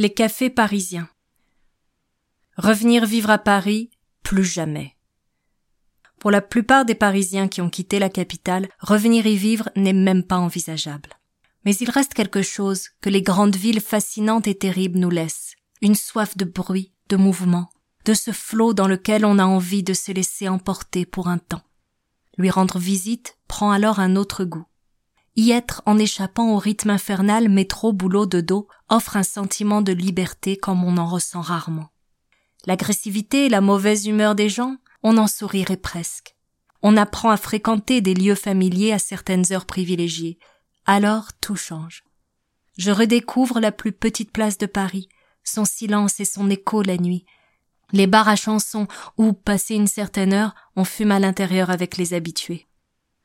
Les cafés parisiens. Revenir vivre à Paris, plus jamais. Pour la plupart des Parisiens qui ont quitté la capitale, revenir y vivre n'est même pas envisageable. Mais il reste quelque chose que les grandes villes fascinantes et terribles nous laissent. Une soif de bruit, de mouvement, de ce flot dans lequel on a envie de se laisser emporter pour un temps. Lui rendre visite prend alors un autre goût. Y être en échappant au rythme infernal métro boulot de dos offre un sentiment de liberté comme on en ressent rarement. L'agressivité et la mauvaise humeur des gens, on en sourirait presque. On apprend à fréquenter des lieux familiers à certaines heures privilégiées. Alors tout change. Je redécouvre la plus petite place de Paris, son silence et son écho la nuit, les bars à chansons où, passé une certaine heure, on fume à l'intérieur avec les habitués.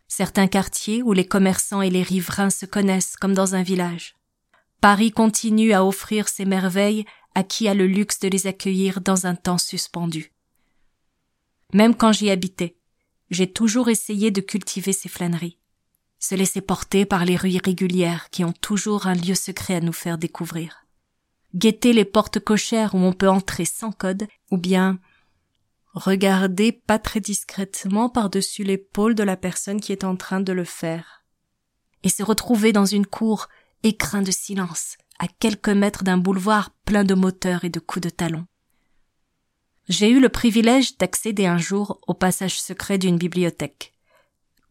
Certains quartiers où les commerçants et les riverains se connaissent comme dans un village. Paris continue à offrir ses merveilles à qui a le luxe de les accueillir dans un temps suspendu. Même quand j'y habitais, j'ai toujours essayé de cultiver ces flâneries, se laisser porter par les rues irrégulières qui ont toujours un lieu secret à nous faire découvrir. Guetter les portes cochères où on peut entrer sans code, ou bien regarder pas très discrètement par-dessus l'épaule de la personne qui est en train de le faire. Et se retrouver dans une cour écrin de silence, à quelques mètres d'un boulevard plein de moteurs et de coups de talon. J'ai eu le privilège d'accéder un jour au passage secret d'une bibliothèque.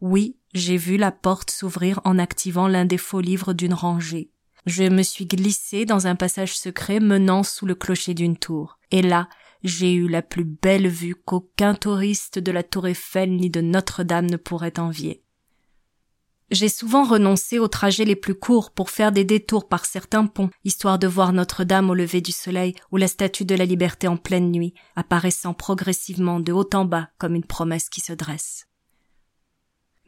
Oui, j'ai vu la porte s'ouvrir en activant l'un des faux livres d'une rangée. Je me suis glissé dans un passage secret menant sous le clocher d'une tour. Et là, j'ai eu la plus belle vue qu'aucun touriste de la Tour Eiffel ni de Notre-Dame ne pourrait envier. J'ai souvent renoncé aux trajets les plus courts pour faire des détours par certains ponts, histoire de voir Notre-Dame au lever du soleil ou la statue de la liberté en pleine nuit, apparaissant progressivement de haut en bas comme une promesse qui se dresse.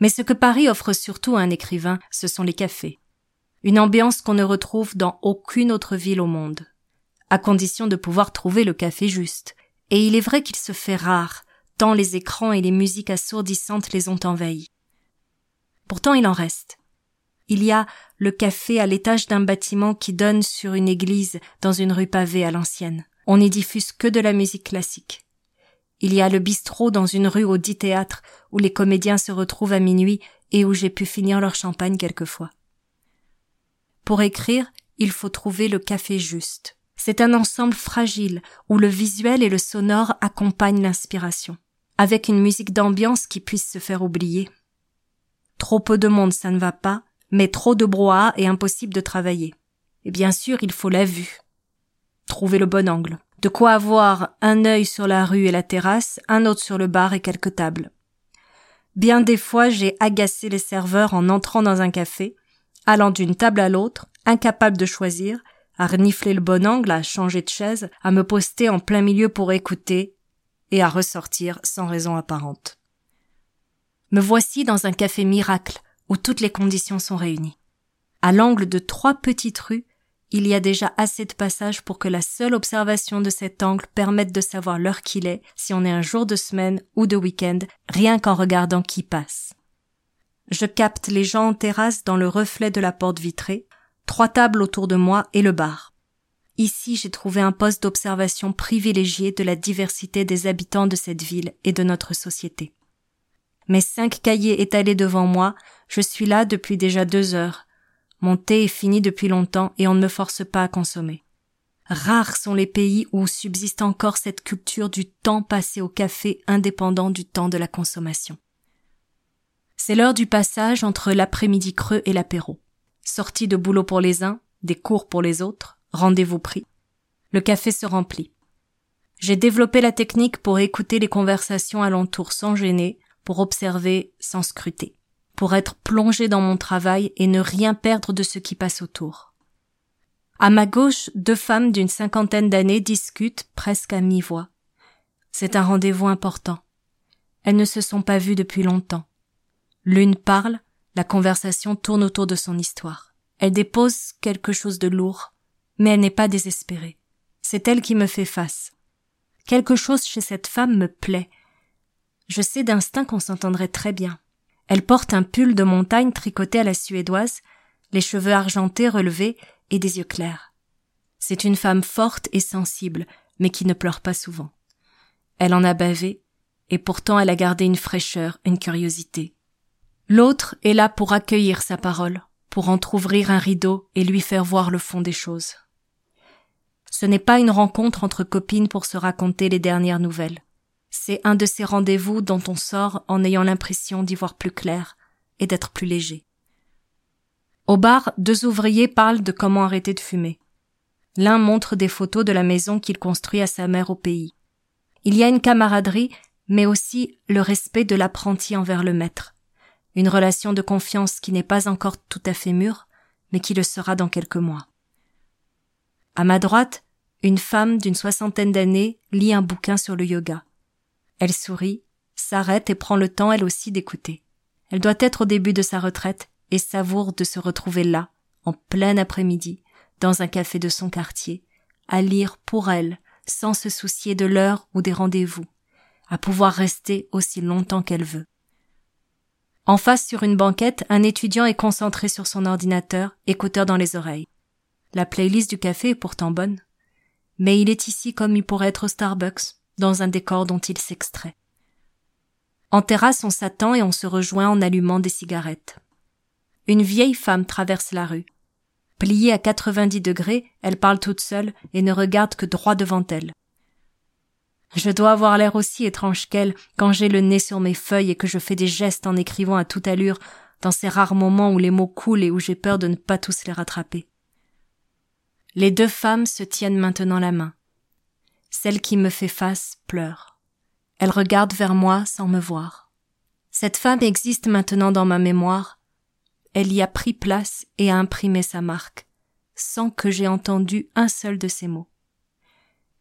Mais ce que Paris offre surtout à un écrivain, ce sont les cafés. Une ambiance qu'on ne retrouve dans aucune autre ville au monde. À condition de pouvoir trouver le café juste. Et il est vrai qu'il se fait rare, tant les écrans et les musiques assourdissantes les ont envahis. Pourtant il en reste. Il y a le café à l'étage d'un bâtiment qui donne sur une église dans une rue pavée à l'ancienne. On n'y diffuse que de la musique classique. Il y a le bistrot dans une rue au dit théâtre où les comédiens se retrouvent à minuit et où j'ai pu finir leur champagne quelquefois. Pour écrire, il faut trouver le café juste. C'est un ensemble fragile où le visuel et le sonore accompagnent l'inspiration, avec une musique d'ambiance qui puisse se faire oublier. Trop peu de monde, ça ne va pas, mais trop de brouhaha est impossible de travailler. Et bien sûr, il faut la vue. Trouver le bon angle. De quoi avoir un œil sur la rue et la terrasse, un autre sur le bar et quelques tables. Bien des fois, j'ai agacé les serveurs en entrant dans un café, allant d'une table à l'autre, incapable de choisir, à renifler le bon angle, à changer de chaise, à me poster en plein milieu pour écouter, et à ressortir sans raison apparente. Me voici dans un café miracle où toutes les conditions sont réunies. À l'angle de trois petites rues, il y a déjà assez de passages pour que la seule observation de cet angle permette de savoir l'heure qu'il est, si on est un jour de semaine ou de week-end, rien qu'en regardant qui passe. Je capte les gens en terrasse dans le reflet de la porte vitrée, trois tables autour de moi et le bar. Ici, j'ai trouvé un poste d'observation privilégié de la diversité des habitants de cette ville et de notre société. Mes cinq cahiers étalés devant moi, je suis là depuis déjà deux heures. Mon thé est fini depuis longtemps et on ne me force pas à consommer. Rares sont les pays où subsiste encore cette culture du temps passé au café indépendant du temps de la consommation. C'est l'heure du passage entre l'après-midi creux et l'apéro. Sortie de boulot pour les uns, des cours pour les autres, rendez-vous pris. Le café se remplit. J'ai développé la technique pour écouter les conversations alentour sans gêner, pour observer sans scruter, pour être plongé dans mon travail et ne rien perdre de ce qui passe autour. À ma gauche, deux femmes d'une cinquantaine d'années discutent presque à mi-voix. C'est un rendez-vous important. Elles ne se sont pas vues depuis longtemps. L'une parle, la conversation tourne autour de son histoire. Elle dépose quelque chose de lourd, mais elle n'est pas désespérée. C'est elle qui me fait face. Quelque chose chez cette femme me plaît. Je sais d'instinct qu'on s'entendrait très bien. Elle porte un pull de montagne tricoté à la suédoise, les cheveux argentés relevés et des yeux clairs. C'est une femme forte et sensible, mais qui ne pleure pas souvent. Elle en a bavé, et pourtant elle a gardé une fraîcheur, une curiosité. L'autre est là pour accueillir sa parole, pour entr'ouvrir un rideau et lui faire voir le fond des choses. Ce n'est pas une rencontre entre copines pour se raconter les dernières nouvelles. C'est un de ces rendez-vous dont on sort en ayant l'impression d'y voir plus clair et d'être plus léger. Au bar, deux ouvriers parlent de comment arrêter de fumer. L'un montre des photos de la maison qu'il construit à sa mère au pays. Il y a une camaraderie, mais aussi le respect de l'apprenti envers le maître. Une relation de confiance qui n'est pas encore tout à fait mûre, mais qui le sera dans quelques mois. À ma droite, une femme d'une soixantaine d'années lit un bouquin sur le yoga. Elle sourit, s'arrête et prend le temps elle aussi d'écouter. Elle doit être au début de sa retraite et savoure de se retrouver là, en plein après-midi, dans un café de son quartier, à lire pour elle, sans se soucier de l'heure ou des rendez-vous, à pouvoir rester aussi longtemps qu'elle veut. En face sur une banquette, un étudiant est concentré sur son ordinateur, écouteur dans les oreilles. La playlist du café est pourtant bonne. Mais il est ici comme il pourrait être au Starbucks, dans un décor dont il s'extrait. En terrasse, on s'attend et on se rejoint en allumant des cigarettes. Une vieille femme traverse la rue. Pliée à 90 degrés, elle parle toute seule et ne regarde que droit devant elle. Je dois avoir l'air aussi étrange qu'elle quand j'ai le nez sur mes feuilles et que je fais des gestes en écrivant à toute allure dans ces rares moments où les mots coulent et où j'ai peur de ne pas tous les rattraper. Les deux femmes se tiennent maintenant la main. Celle qui me fait face pleure. Elle regarde vers moi sans me voir. Cette femme existe maintenant dans ma mémoire elle y a pris place et a imprimé sa marque, sans que j'aie entendu un seul de ses mots.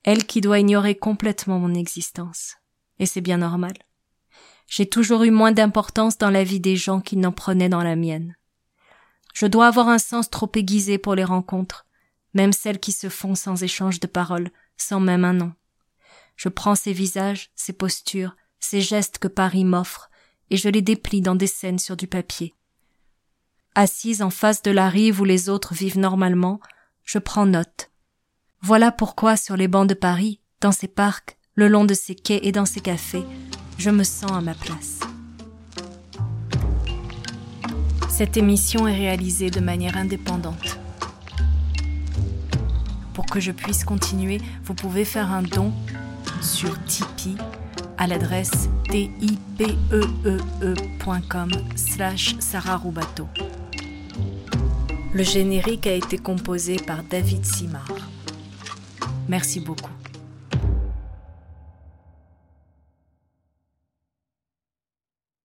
Elle qui doit ignorer complètement mon existence. Et c'est bien normal. J'ai toujours eu moins d'importance dans la vie des gens qu'ils n'en prenaient dans la mienne. Je dois avoir un sens trop aiguisé pour les rencontres, même celles qui se font sans échange de paroles, sans même un nom. Je prends ces visages, ces postures, ces gestes que Paris m'offre, et je les déplie dans des scènes sur du papier. Assise en face de la rive où les autres vivent normalement, je prends note. Voilà pourquoi sur les bancs de Paris, dans ces parcs, le long de ces quais et dans ces cafés, je me sens à ma place. Cette émission est réalisée de manière indépendante. Pour que je puisse continuer, vous pouvez faire un don sur Tipeee à l'adresse tipeee.com slash. Le générique a été composé par David Simard. Merci beaucoup.